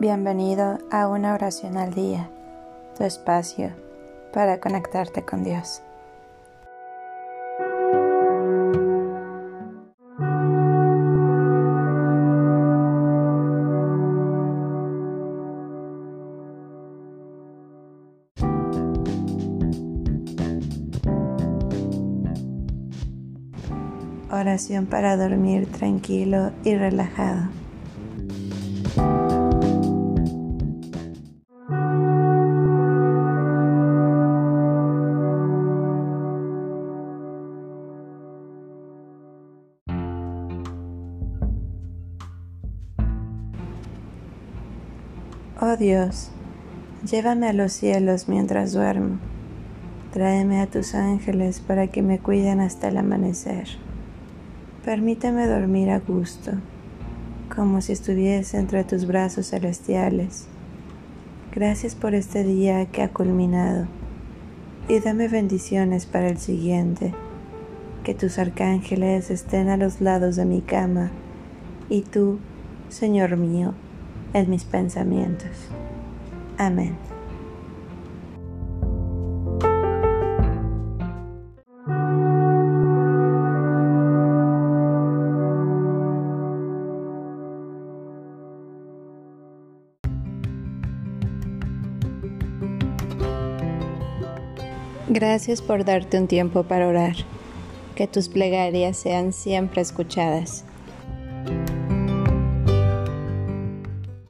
Bienvenido a una oración al día, tu espacio para conectarte con Dios. Oración para dormir tranquilo y relajado. Oh Dios, llévame a los cielos mientras duermo. Tráeme a tus ángeles para que me cuiden hasta el amanecer. Permíteme dormir a gusto, como si estuviese entre tus brazos celestiales. Gracias por este día que ha culminado y dame bendiciones para el siguiente. Que tus arcángeles estén a los lados de mi cama y tú, Señor mío, en mis pensamientos. Amén. Gracias por darte un tiempo para orar. Que tus plegarias sean siempre escuchadas.